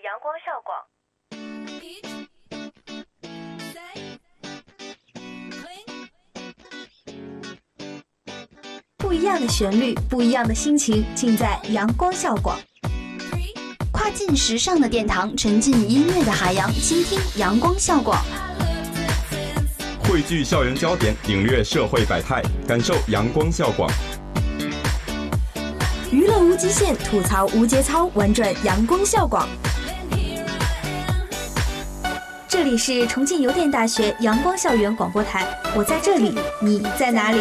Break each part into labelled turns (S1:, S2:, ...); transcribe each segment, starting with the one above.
S1: 阳光校广。
S2: 不一样的旋律，不一样的心情，尽在阳光校广。
S3: 跨境时尚的殿堂，沉浸音乐的海洋，倾听阳光校广。
S4: 汇聚校园焦点，领略社会百态，感受阳光校广。
S2: 娱乐无极限，吐槽无节操，玩转阳光校广。里是重庆邮电大学阳光校园广播台，我在这里，你在哪里？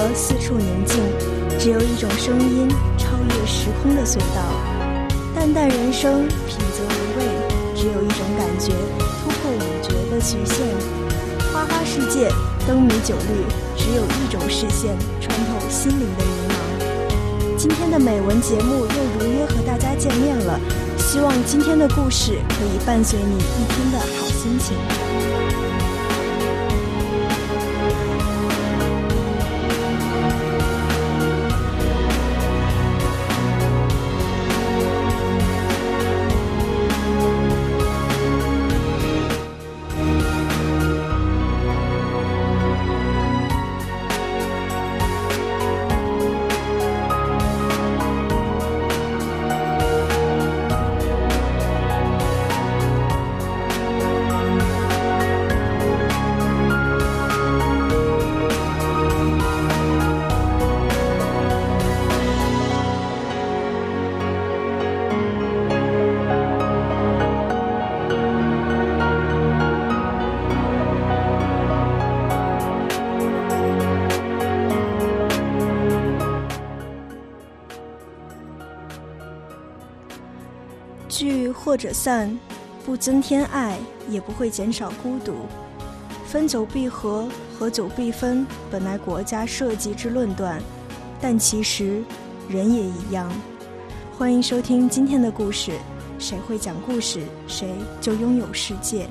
S5: 河，四处宁静，只有一种声音，超越时空的隧道。淡淡人生，品则无味，只有一种感觉，突破五觉的局限。花花世界，灯谜酒绿，只有一种视线，穿透心灵的迷茫。今天的美文节目又如约和大家见面了，希望今天的故事可以伴随你一天的好心情。者散，不增添爱，也不会减少孤独。分久必合，合久必分，本来国家设计之论断，但其实人也一样。欢迎收听今天的故事，谁会讲故事，谁就拥有世界。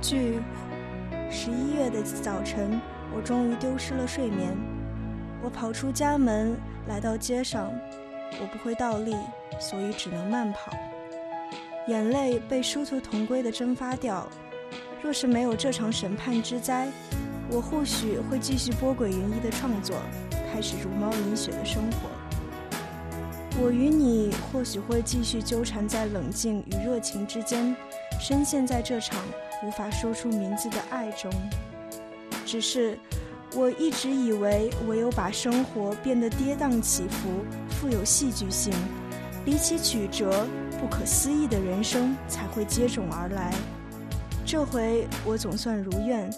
S5: 据十一月的早晨，我终于丢失了睡眠。我跑出家门，来到街上。我不会倒立，所以只能慢跑。眼泪被殊途同归的蒸发掉。若是没有这场审判之灾，我或许会继续波诡云一的创作，开始茹毛饮血的生活。我与你或许会继续纠缠在冷静与热情之间，深陷在这场无法说出名字的爱中。只是，我一直以为，唯有把生活变得跌宕起伏、富有戏剧性、离奇曲折、不可思议的人生才会接踵而来。这回我总算如愿，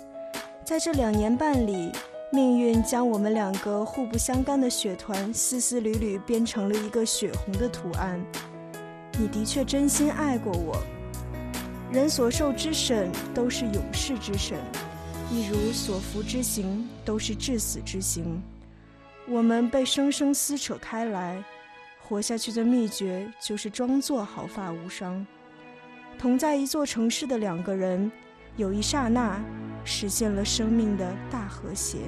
S5: 在这两年半里。命运将我们两个互不相干的血团丝丝缕缕编成了一个血红的图案。你的确真心爱过我。人所受之审都是永世之审，一如所服之刑都是至死之刑。我们被生生撕扯开来，活下去的秘诀就是装作毫发无伤。同在一座城市的两个人，有一刹那。实现了生命的大和谐。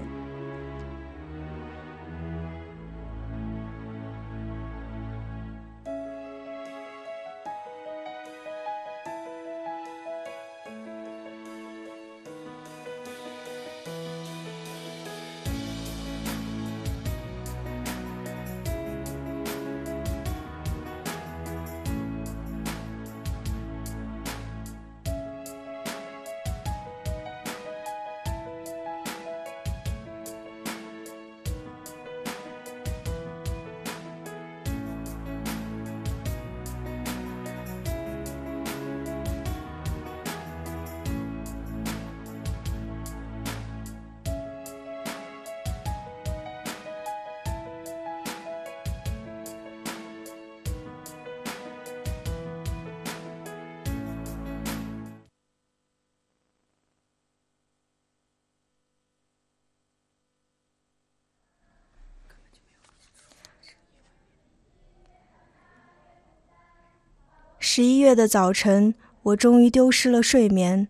S5: 十一月的早晨，我终于丢失了睡眠。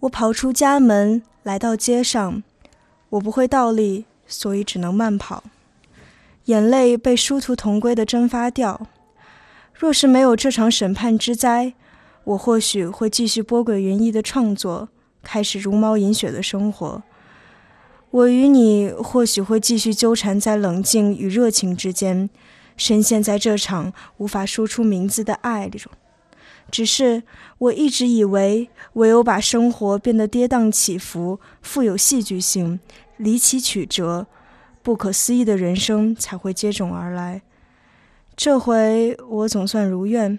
S5: 我跑出家门，来到街上。我不会倒立，所以只能慢跑。眼泪被殊途同归的蒸发掉。若是没有这场审判之灾，我或许会继续波诡云翳的创作，开始茹毛饮血的生活。我与你或许会继续纠缠在冷静与热情之间。深陷在这场无法说出名字的爱里中，只是我一直以为，唯有把生活变得跌宕起伏、富有戏剧性、离奇曲折、不可思议的人生才会接踵而来。这回我总算如愿，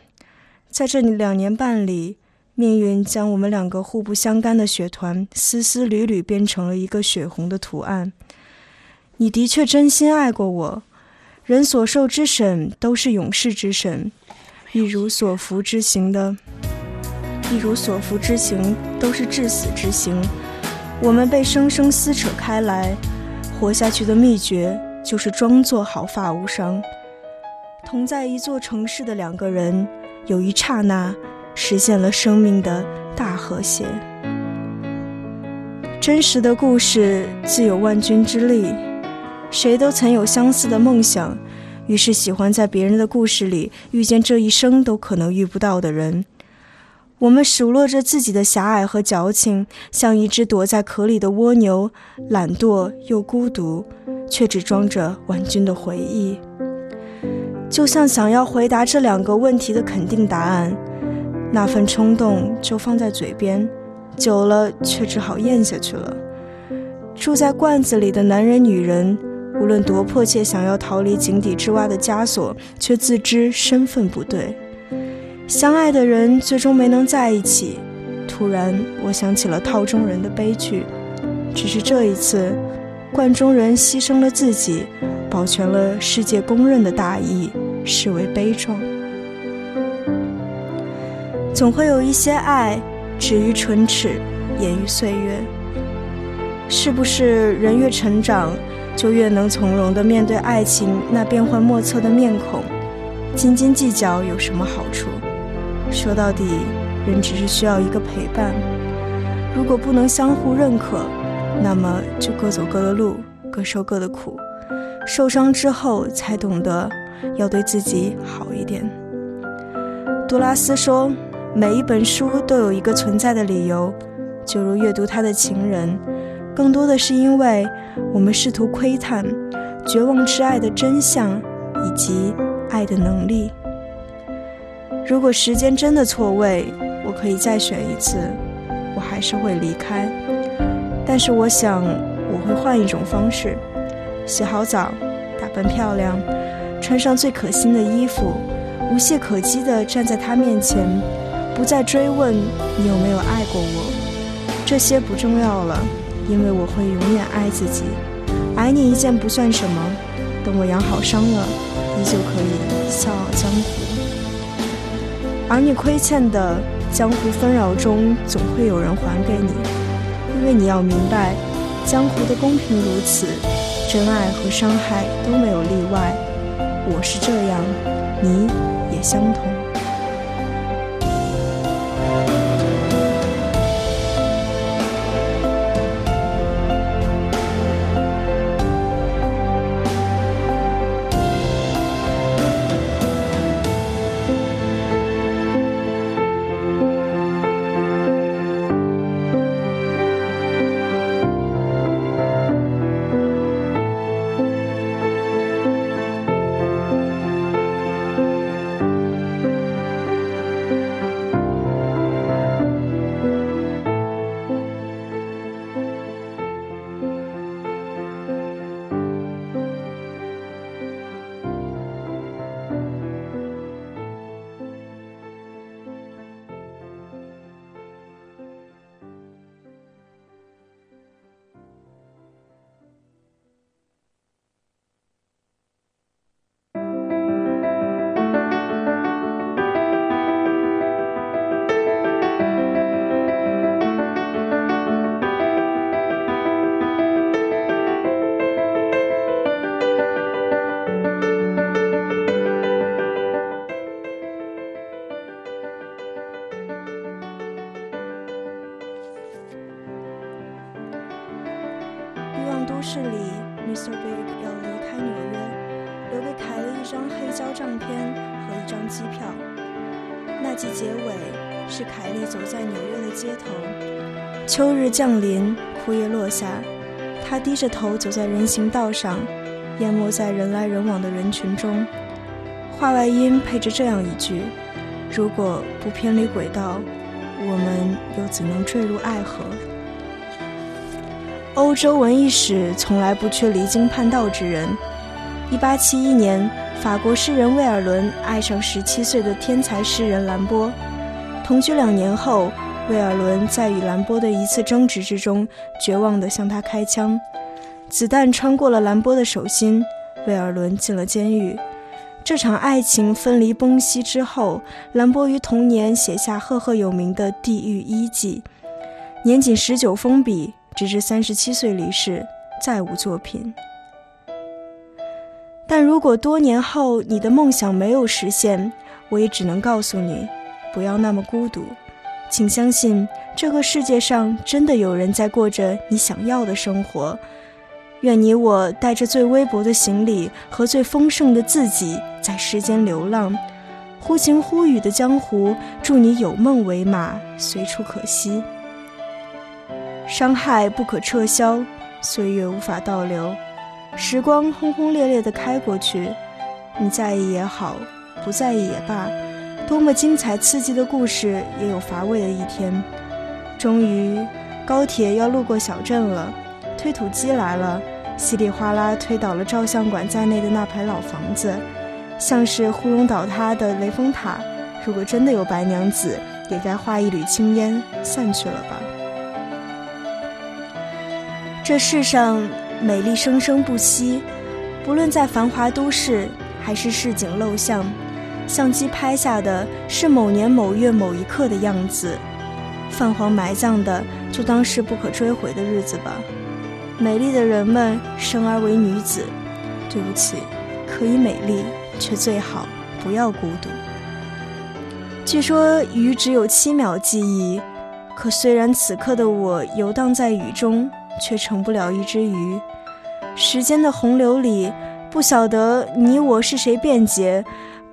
S5: 在这两年半里，命运将我们两个互不相干的血团丝丝缕缕编成了一个血红的图案。你的确真心爱过我。人所受之审都是永世之审，一如所服之刑的，一如所服之刑都是至死之刑。我们被生生撕扯开来，活下去的秘诀就是装作毫发无伤。同在一座城市的两个人，有一刹那实现了生命的大和谐。真实的故事自有万钧之力。谁都曾有相似的梦想，于是喜欢在别人的故事里遇见这一生都可能遇不到的人。我们数落着自己的狭隘和矫情，像一只躲在壳里的蜗牛，懒惰又孤独，却只装着婉君的回忆。就像想要回答这两个问题的肯定答案，那份冲动就放在嘴边，久了却只好咽下去了。住在罐子里的男人、女人。无论多迫切想要逃离井底之蛙的枷锁，却自知身份不对。相爱的人最终没能在一起。突然，我想起了套中人的悲剧。只是这一次，罐中人牺牲了自己，保全了世界公认的大义，视为悲壮。总会有一些爱，止于唇齿，掩于岁月。是不是人越成长？就越能从容地面对爱情那变幻莫测的面孔，斤斤计较有什么好处？说到底，人只是需要一个陪伴。如果不能相互认可，那么就各走各的路，各受各的苦。受伤之后才懂得要对自己好一点。杜拉斯说：“每一本书都有一个存在的理由，就如阅读他的情人。”更多的是因为我们试图窥探绝望之爱的真相，以及爱的能力。如果时间真的错位，我可以再选一次，我还是会离开。但是我想，我会换一种方式：洗好澡，打扮漂亮，穿上最可心的衣服，无懈可击地站在他面前，不再追问你有没有爱过我。这些不重要了，因为我会永远爱自己。挨你一件不算什么，等我养好伤了，依旧可以笑傲江湖。而你亏欠的江湖纷扰中，总会有人还给你，因为你要明白，江湖的公平如此，真爱和伤害都没有例外。我是这样，你也相同。日降临，枯叶落下，他低着头走在人行道上，淹没在人来人往的人群中。话外音配着这样一句：“如果不偏离轨道，我们又怎能坠入爱河？”欧洲文艺史从来不缺离经叛道之人。1871年，法国诗人威尔伦爱上17岁的天才诗人兰波。同居两年后，威尔伦在与兰波的一次争执之中，绝望地向他开枪，子弹穿过了兰波的手心，威尔伦进了监狱。这场爱情分离崩析之后，兰波于同年写下赫赫有名的《地狱一记》，年仅十九封笔。直至三十七岁离世，再无作品。但如果多年后你的梦想没有实现，我也只能告诉你，不要那么孤独。请相信，这个世界上真的有人在过着你想要的生活。愿你我带着最微薄的行李和最丰盛的自己，在世间流浪，忽晴忽雨的江湖。祝你有梦为马，随处可栖。伤害不可撤销，岁月无法倒流，时光轰轰烈烈地开过去。你在意也好，不在意也罢，多么精彩刺激的故事，也有乏味的一天。终于，高铁要路过小镇了，推土机来了，稀里哗啦推倒了照相馆在内的那排老房子，像是呼隆倒塌的雷峰塔。如果真的有白娘子，也该化一缕青烟散去了吧。这世上美丽生生不息，不论在繁华都市还是市井陋巷，相机拍下的是某年某月某一刻的样子，泛黄埋葬的就当是不可追回的日子吧。美丽的人们生而为女子，对不起，可以美丽，却最好不要孤独。据说鱼只有七秒记忆，可虽然此刻的我游荡在雨中。却成不了一只鱼。时间的洪流里，不晓得你我是谁辩解，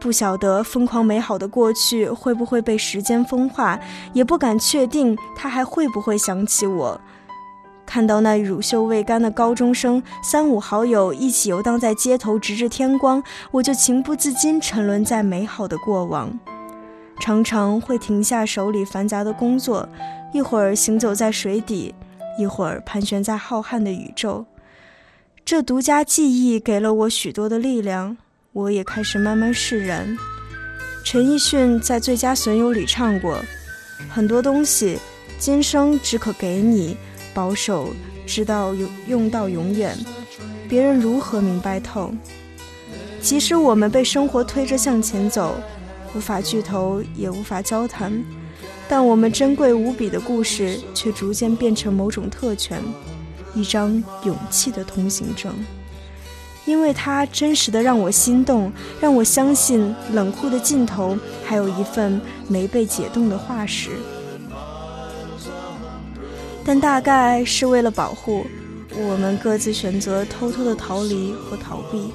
S5: 不晓得疯狂美好的过去会不会被时间风化，也不敢确定他还会不会想起我。看到那乳臭未干的高中生三五好友一起游荡在街头，直至天光，我就情不自禁沉沦在美好的过往。常常会停下手里繁杂的工作，一会儿行走在水底，一会儿盘旋在浩瀚的宇宙。这独家记忆给了我许多的力量，我也开始慢慢释然。陈奕迅在《最佳损友》里唱过：“很多东西，今生只可给你。”保守，直到用用到永远。别人如何明白透？即使我们被生活推着向前走，无法聚头，也无法交谈，但我们珍贵无比的故事却逐渐变成某种特权，一张勇气的通行证。因为它真实的让我心动，让我相信冷酷的尽头还有一份没被解冻的化石。但大概是为了保护我们，各自选择偷偷的逃离和逃避，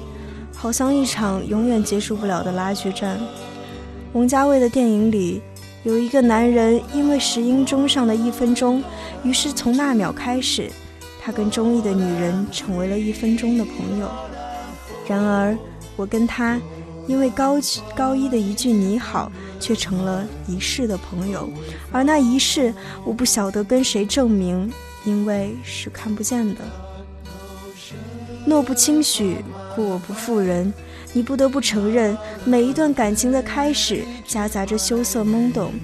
S5: 好像一场永远结束不了的拉锯战。王家卫的电影里有一个男人，因为石英钟上的一分钟，于是从那秒开始，他跟中意的女人成为了一分钟的朋友。然而，我跟他。因为高高一的一句你好，却成了一世的朋友，而那一世，我不晓得跟谁证明，因为是看不见的。诺不轻许，故我不负人。你不得不承认，每一段感情的开始夹杂着羞涩懵懂，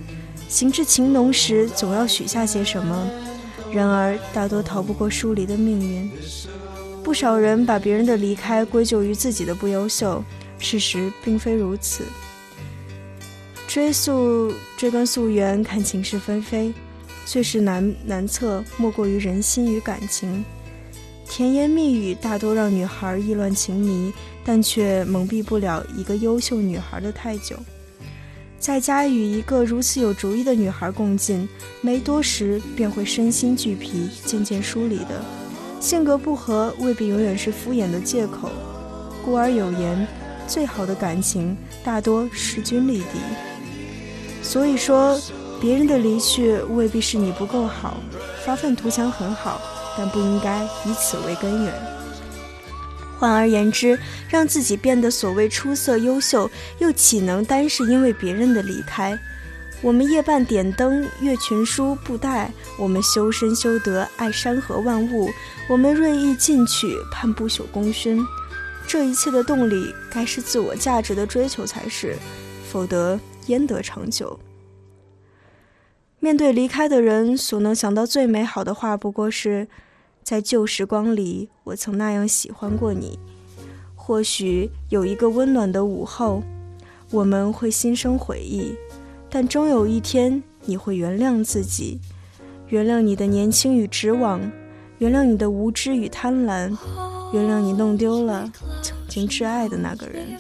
S5: 行至情浓时，总要许下些什么。然而，大多逃不过疏离的命运。不少人把别人的离开归咎于自己的不优秀。事实并非如此。追溯追根溯源，看情是纷飞，最是难难测，莫过于人心与感情。甜言蜜语大多让女孩意乱情迷，但却蒙蔽不了一个优秀女孩的太久。在家与一个如此有主意的女孩共进，没多时便会身心俱疲，渐渐疏离的。性格不合未必永远是敷衍的借口。故而有言。最好的感情大多势均力敌，所以说别人的离去未必是你不够好，发愤图强很好，但不应该以此为根源。换而言之，让自己变得所谓出色优秀，又岂能单是因为别人的离开？我们夜半点灯，阅群书，布袋；我们修身修德，爱山河万物；我们锐意进取，盼不朽功勋。这一切的动力该是自我价值的追求才是，否则焉得长久？面对离开的人，所能想到最美好的话，不过是在旧时光里，我曾那样喜欢过你。或许有一个温暖的午后，我们会心生悔意，但终有一天，你会原谅自己，原谅你的年轻与执妄，原谅你的无知与贪婪。原谅你弄丢了曾经挚爱的那个人。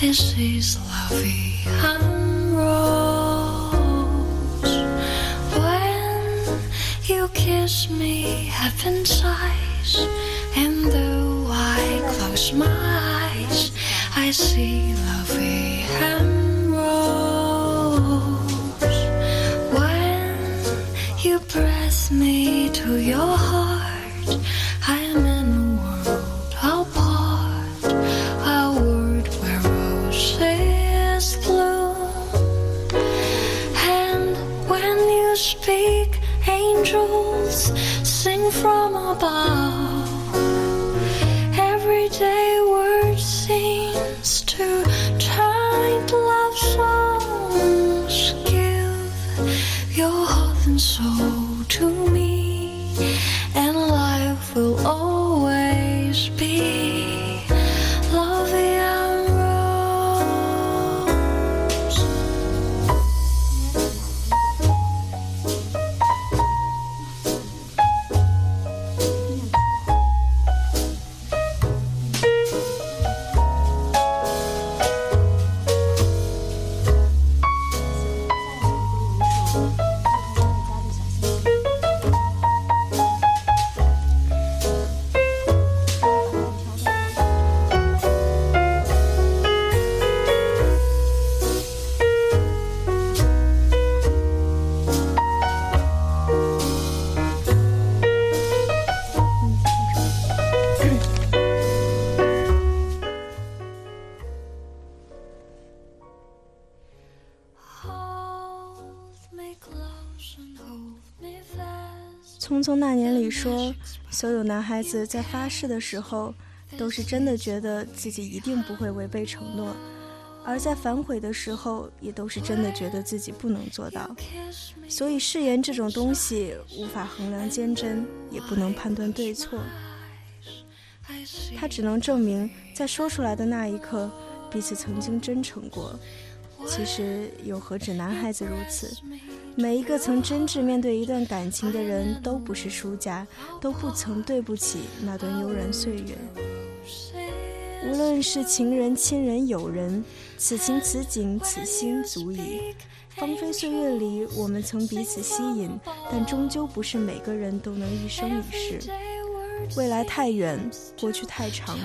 S5: This is lovey and rose. When you kiss me, heaven sighs, and though I close my eyes, I see lovey and roses. When you press me to your heart. I am in a world apart, a world where roses bloom. And when you speak, angels sing from above say 所有男孩子在发誓的时候，都是真的觉得自己一定不会违背承诺；而在反悔的时候，也都是真的觉得自己不能做到。所以誓言这种东西，无法衡量坚贞，也不能判断对错。它只能证明，在说出来的那一刻，彼此曾经真诚过。其实又何止男孩子如此？每一个曾真挚面对一段感情的人，都不是输家，都不曾对不起那段悠然岁月。无论是情人、亲人、友人，此情此景此心足矣。芳菲岁月里，我们曾彼此吸引，但终究不是每个人都能一生一世。未来太远，过去太长，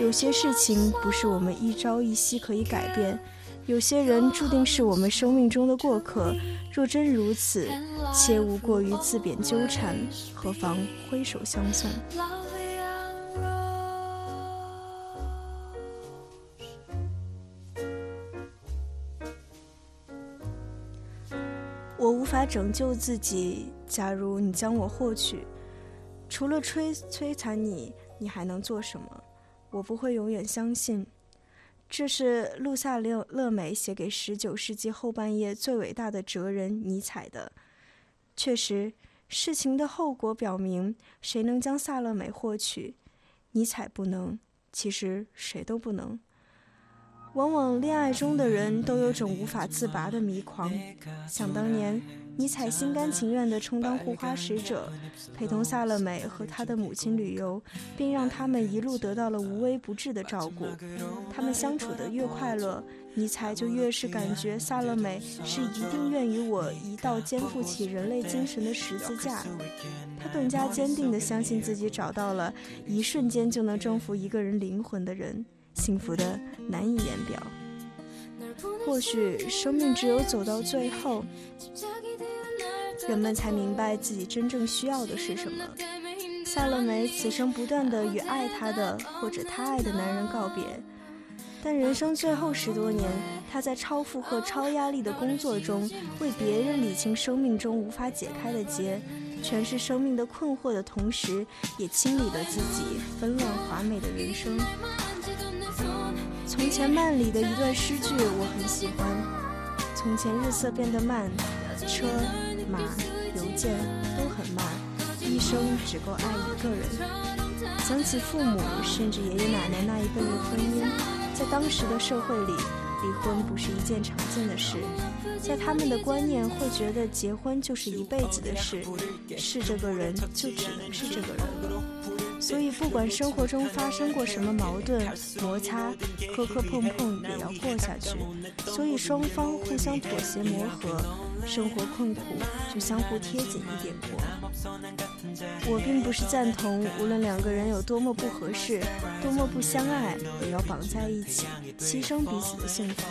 S5: 有些事情不是我们一朝一夕可以改变。有些人注定是我们生命中的过客，若真如此，切勿过于自贬纠缠，何妨挥手相送？我无法拯救自己，假如你将我获取，除了摧摧残你，你还能做什么？我不会永远相信。这是路萨勒勒美写给十九世纪后半叶最伟大的哲人尼采的。确实，事情的后果表明，谁能将萨勒美获取，尼采不能。其实谁都不能。往往恋爱中的人都有种无法自拔的迷狂。想当年。尼采心甘情愿地充当护花使者，陪同萨勒美和她的母亲旅游，并让他们一路得到了无微不至的照顾。他们相处得越快乐，尼采就越是感觉萨勒美是一定愿与我一道肩负起人类精神的十字架。他更加坚定地相信自己找到了一瞬间就能征服一个人灵魂的人，幸福的难以言表。或许生命只有走到最后。人们才明白自己真正需要的是什么。萨勒梅此生不断地与爱她的或者她爱的男人告别，但人生最后十多年，她在超负荷、超压力的工作中，为别人理清生命中无法解开的结，诠释生命的困惑的同时，也清理了自己纷乱华美的人生。从前慢里的一段诗句我很喜欢：从前日色变得慢，车。马邮件都很慢，一生只够爱一个人。想起父母甚至爷爷奶奶那一辈的婚姻，在当时的社会里，离婚不是一件常见的事。在他们的观念，会觉得结婚就是一辈子的事，是这个人就只能是这个人了。所以，不管生活中发生过什么矛盾、摩擦、磕磕碰碰，也要过下去。所以，双方互相妥协磨合。生活困苦，就相互贴紧一点过。我并不是赞同，无论两个人有多么不合适，多么不相爱，也要绑在一起，牺牲彼此的幸福，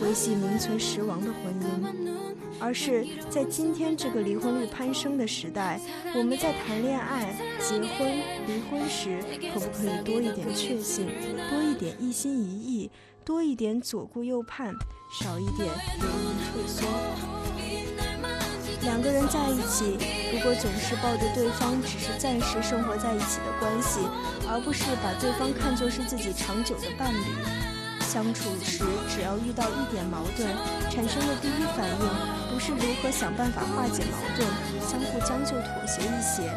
S5: 维系名存实亡的婚姻。而是在今天这个离婚率攀升的时代，我们在谈恋爱、结婚、离婚时，可不可以多一点确信，多一点一心一意，多一点左顾右盼，少一点犹豫退缩？两个人在一起，如果总是抱着对方只是暂时生活在一起的关系，而不是把对方看作是自己长久的伴侣，相处时只要遇到一点矛盾，产生的第一反应不是如何想办法化解矛盾，相互将就妥协一些，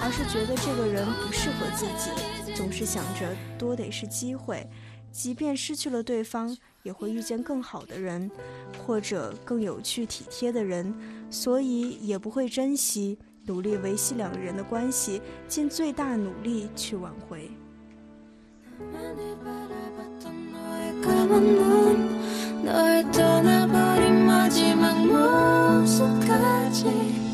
S5: 而是觉得这个人不适合自己，总是想着多得是机会，即便失去了对方。也会遇见更好的人，或者更有趣体贴的人，所以也不会珍惜，努力维系两个人的关系，尽最大努力去挽回。
S6: 새까만 눈 너의 떠나버린
S7: 마지막
S8: 모습까지.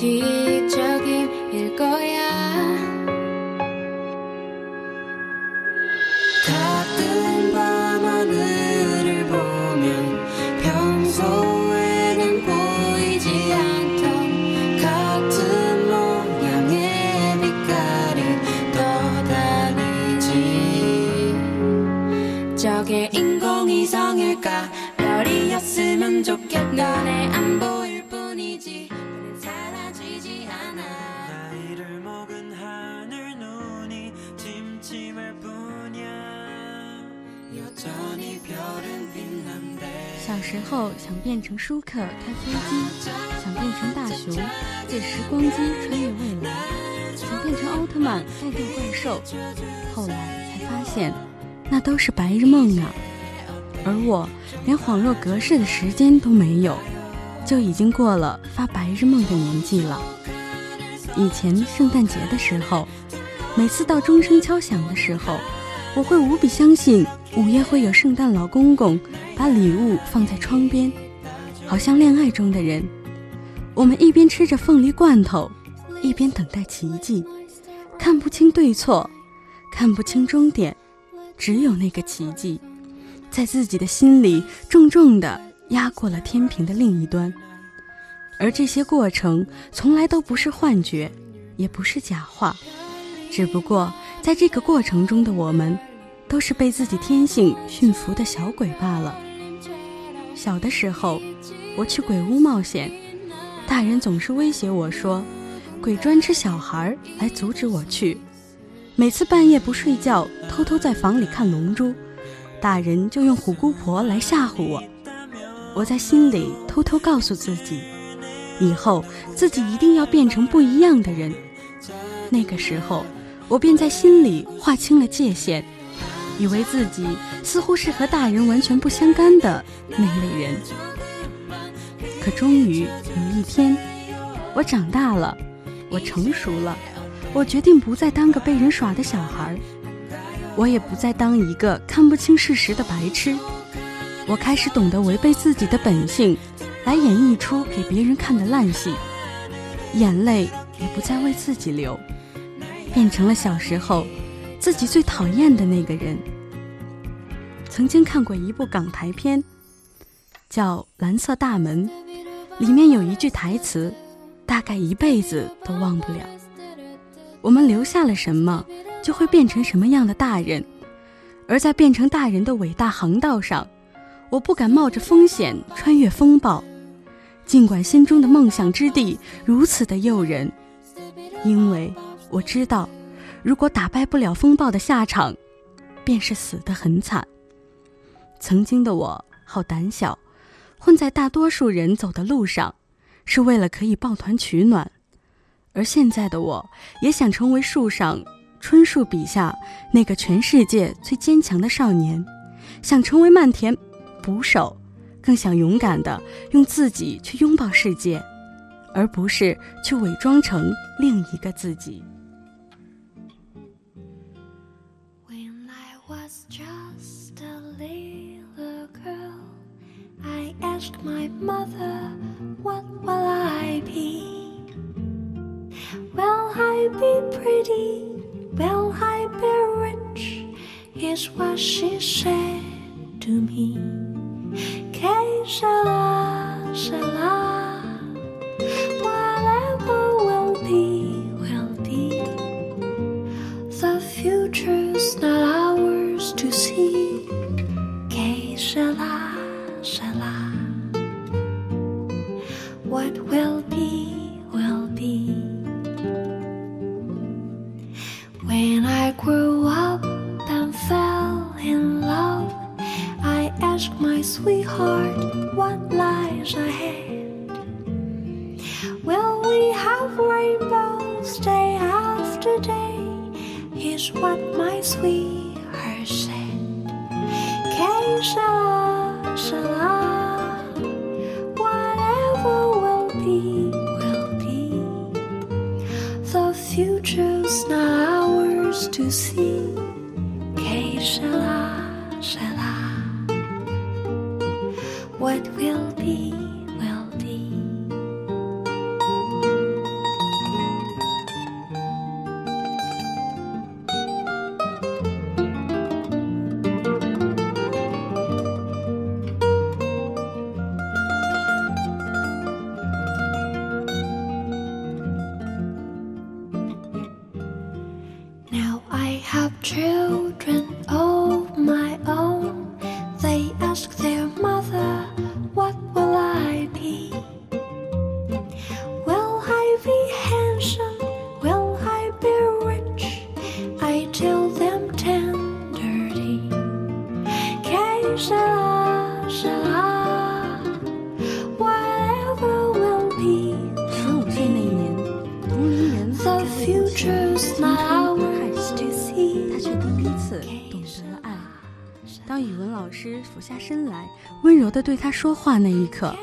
S8: ti 变成舒克开飞机，想变成大雄借时光机穿越未来，想变成奥特曼干掉怪兽。后来才发现，那都是白日梦啊！而我连恍若隔世的时间都没有，就已经过了发白日梦的年纪了。以前圣诞节的时候，每次到钟声敲响的时候，我会无比相信午夜会有圣诞老公公把礼物放在窗边，好像恋爱中的人。我们一边吃着凤梨罐头，一边等待奇迹，看不清对错，看不清终点，只有那个奇迹，在自己的心里重重地压过了天平的另一端。而这些过程从来都不是幻觉，也不是假话，只不过在这个过程中的我们，都是被自己天性驯服的小鬼罢了。小的时候，我去鬼屋冒险，大人总是威胁我说，鬼专吃小孩来阻止我去。每次半夜不睡觉，偷偷在房里看龙珠，大人就用虎姑婆来吓唬我。我在心里偷偷告诉自己，以后自己一定要变成不一样的人。那个时候，我便在心里划清了界限，以为自己似乎是和大人完全不相干的那类人。可终于有一天，我长大了，我成熟了，我决定不再当个被人耍的小孩，我也不再当一个看不清事实的白痴。我开始懂得违背自己的本性，来演绎出给别人看的烂戏，眼泪也不再为自己流，变成了小时候自己最讨厌的那个人。曾经看过一部港台片，叫《蓝色大门》，里面有一句台词，大概一辈子都忘不了。我们留下了什么，就会变成什么样的大人，而在变成大人的伟大航道上。我不敢冒着风险穿越风暴，尽管心中的梦想之地如此的诱人，因为我知道，如果打败不了风暴的下场，便是死得很惨。曾经的我好胆小，混在大多数人走的路上，是为了可以抱团取暖；而现在的我，也想成为树上春树笔下那个全世界最坚强的少年，想成为漫田。捕手，更想勇敢的用自己去拥抱世界，而不是去伪装成另一个自己。
S6: Asked my mother, What will I be? Will I be pretty? Will I be rich? Is what she said to me. Que sera, sera.
S8: 说话那一刻，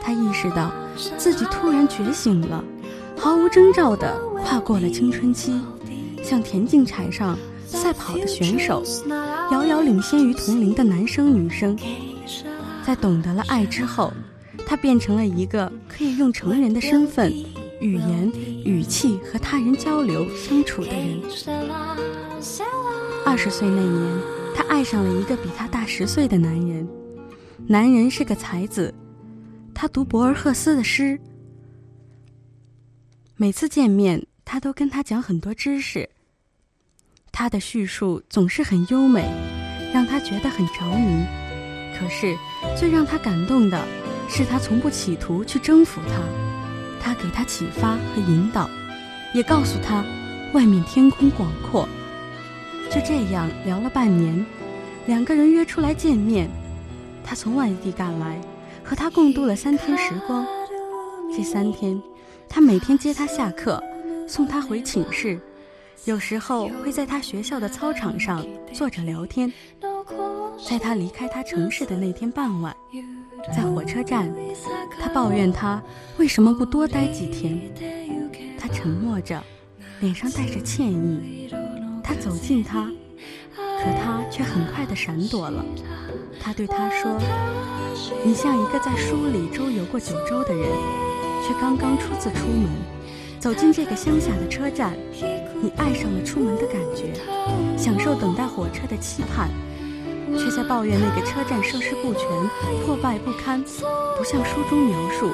S8: 他意识到自己突然觉醒了，毫无征兆地跨过了青春期，像田径场上赛跑的选手，遥遥领先于同龄的男生女生。在懂得了爱之后，他变成了一个可以用成人的身份、语言、语气和他人交流相处的人。二十岁那年，他爱上了一个比他大十岁的男人，男人是个才子，他读博尔赫斯的诗。每次见面，他都跟他讲很多知识。他的叙述总是很优美，让他觉得很着迷。可是，最让他感动的是，他从不企图去征服他，他给他启发和引导，也告诉他，外面天空广阔。就这样聊了半年，两个人约出来见面。他从外地赶来，和他共度了三天时光。这三天，他每天接他下课，送他回寝室，有时候会在他学校的操场上坐着聊天。在他离开他城市的那天傍晚，在火车站，他抱怨他为什么不多待几天。他沉默着，脸上带着歉意。他走近他，可他却很快地闪躲了。他对他说：“你像一个在书里周游过九州的人，却刚刚初次出门，走进这个乡下的车站，你爱上了出门的感觉，享受等待火车的期盼，却在抱怨那个车站设施不全、破败不堪，不像书中描述，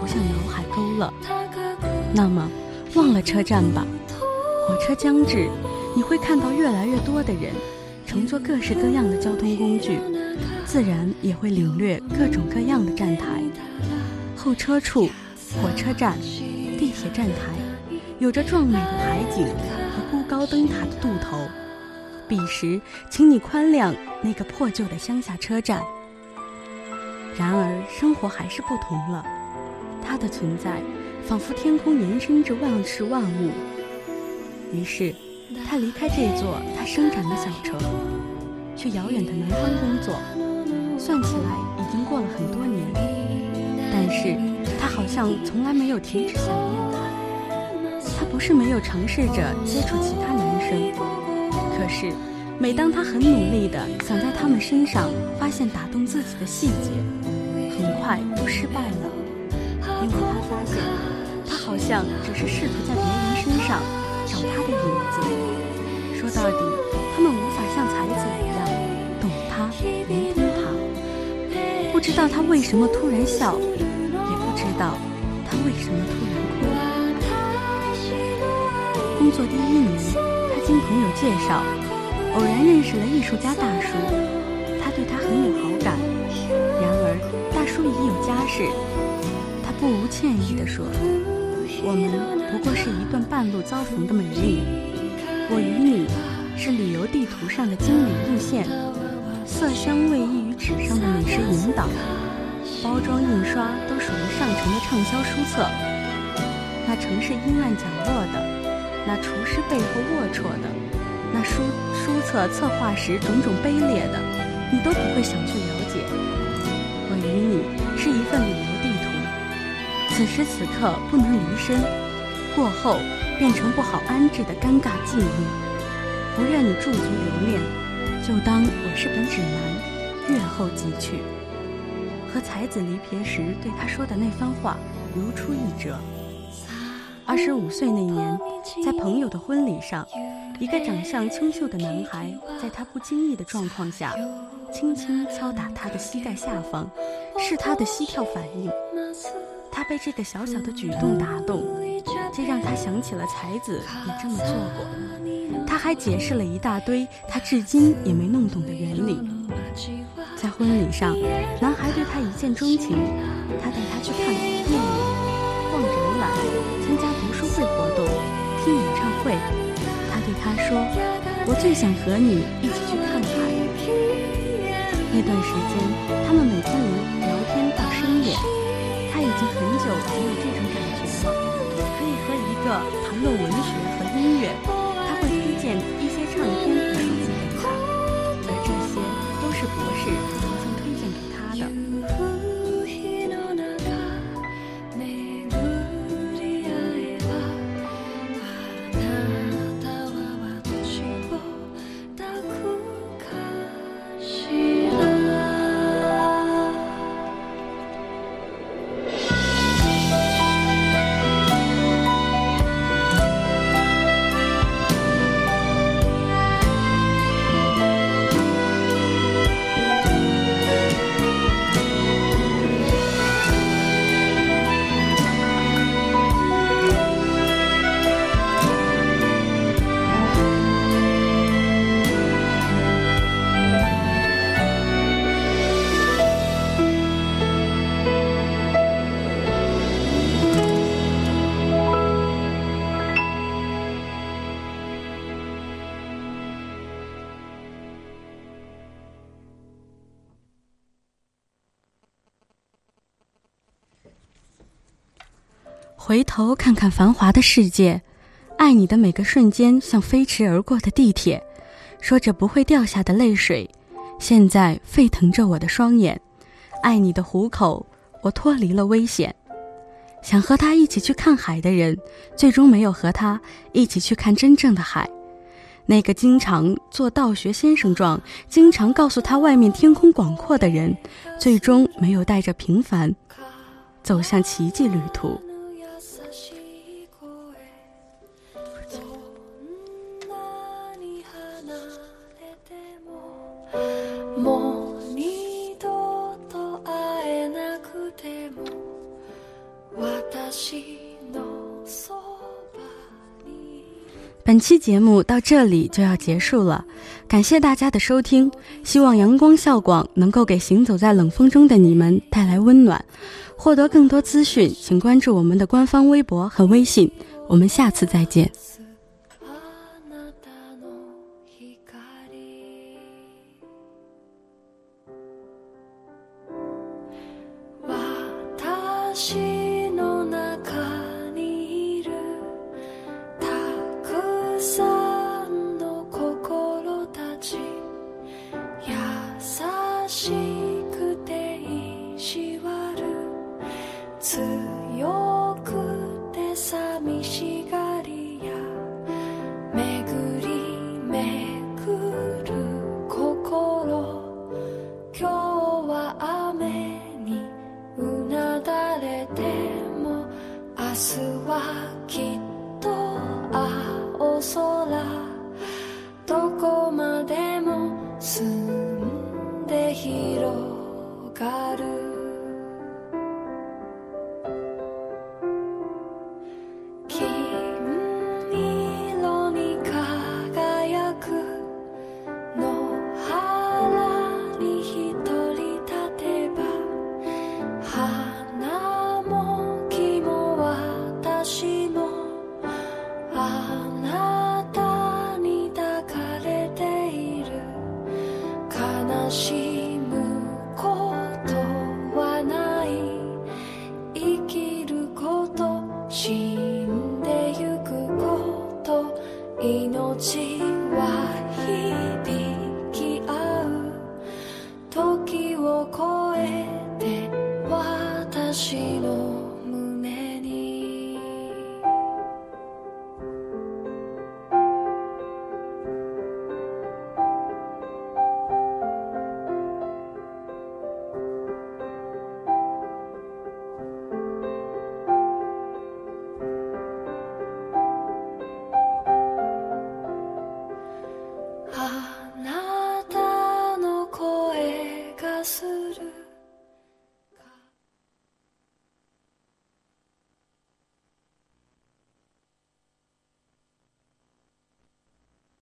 S8: 不像脑海勾勒。那么，忘了车站吧。火车将至。”你会看到越来越多的人乘坐各式各样的交通工具，自然也会领略各种各样的站台。候车处、火车站、地铁站台，有着壮美的海景和孤高灯塔的渡头。彼时，请你宽谅那个破旧的乡下车站。然而，生活还是不同了，它的存在仿佛天空延伸着万事万物。于是。他离开这座他生长的小城，去遥远的南方工作。算起来已经过了很多年，但是他好像从来没有停止想念他。他不是没有尝试着接触其他男生，可是每当他很努力地想在他们身上发现打动自己的细节，很快都失败了，因为他发现他好像只是试图在别人身上。找他的影子。说到底，他们无法像才子一样懂他、聆听他，不知道他为什么突然笑，也不知道他为什么突然哭。工作第一年，他经朋友介绍，偶然认识了艺术家大叔，他对他很有好感。然而，大叔已有家室，他不无歉意地说。我们不过是一段半路遭逢的美丽。我与你是旅游地图上的经理路线，色香味溢于纸上的美食引导，包装印刷都属于上乘的畅销书册。那城市阴暗角落的，那厨师背后龌龊的，那书书册策划时种种卑劣的，你都不会想去了解。我与你。此时此刻不能离身，过后变成不好安置的尴尬记忆。不愿你驻足留恋，就当我是本指南，阅后即去。和才子离别时对他说的那番话，如出一辙。二十五岁那年，在朋友的婚礼上，一个长相清秀的男孩，在他不经意的状况下，轻轻敲打他的膝盖下方，是他的膝跳反应。他被这个小小的举动打动，这让他想起了才子也这么做过。他还解释了一大堆他至今也没弄懂的原理。在婚礼上，男孩对她一见钟情，他带她去看电影、逛展览、参加读书会活动、听演唱会。他对他说：“我最想和你一起去看海。”那段时间，他们每天聊天到深夜。经很久没有这种感觉了，可以和一个谈论文学和音乐，他会推荐一些唱片。回头看看繁华的世界，爱你的每个瞬间像飞驰而过的地铁，说着不会掉下的泪水，现在沸腾着我的双眼。爱你的虎口，我脱离了危险。想和他一起去看海的人，最终没有和他一起去看真正的海。那个经常做道学先生状，经常告诉他外面天空广阔的人，最终没有带着平凡，走向奇迹旅途。本期节目到这里就要结束了，感谢大家的收听。希望阳光校广能够给行走在冷风中的你们带来温暖。获得更多资讯，请关注我们的官方微博和微信。我们下次再见。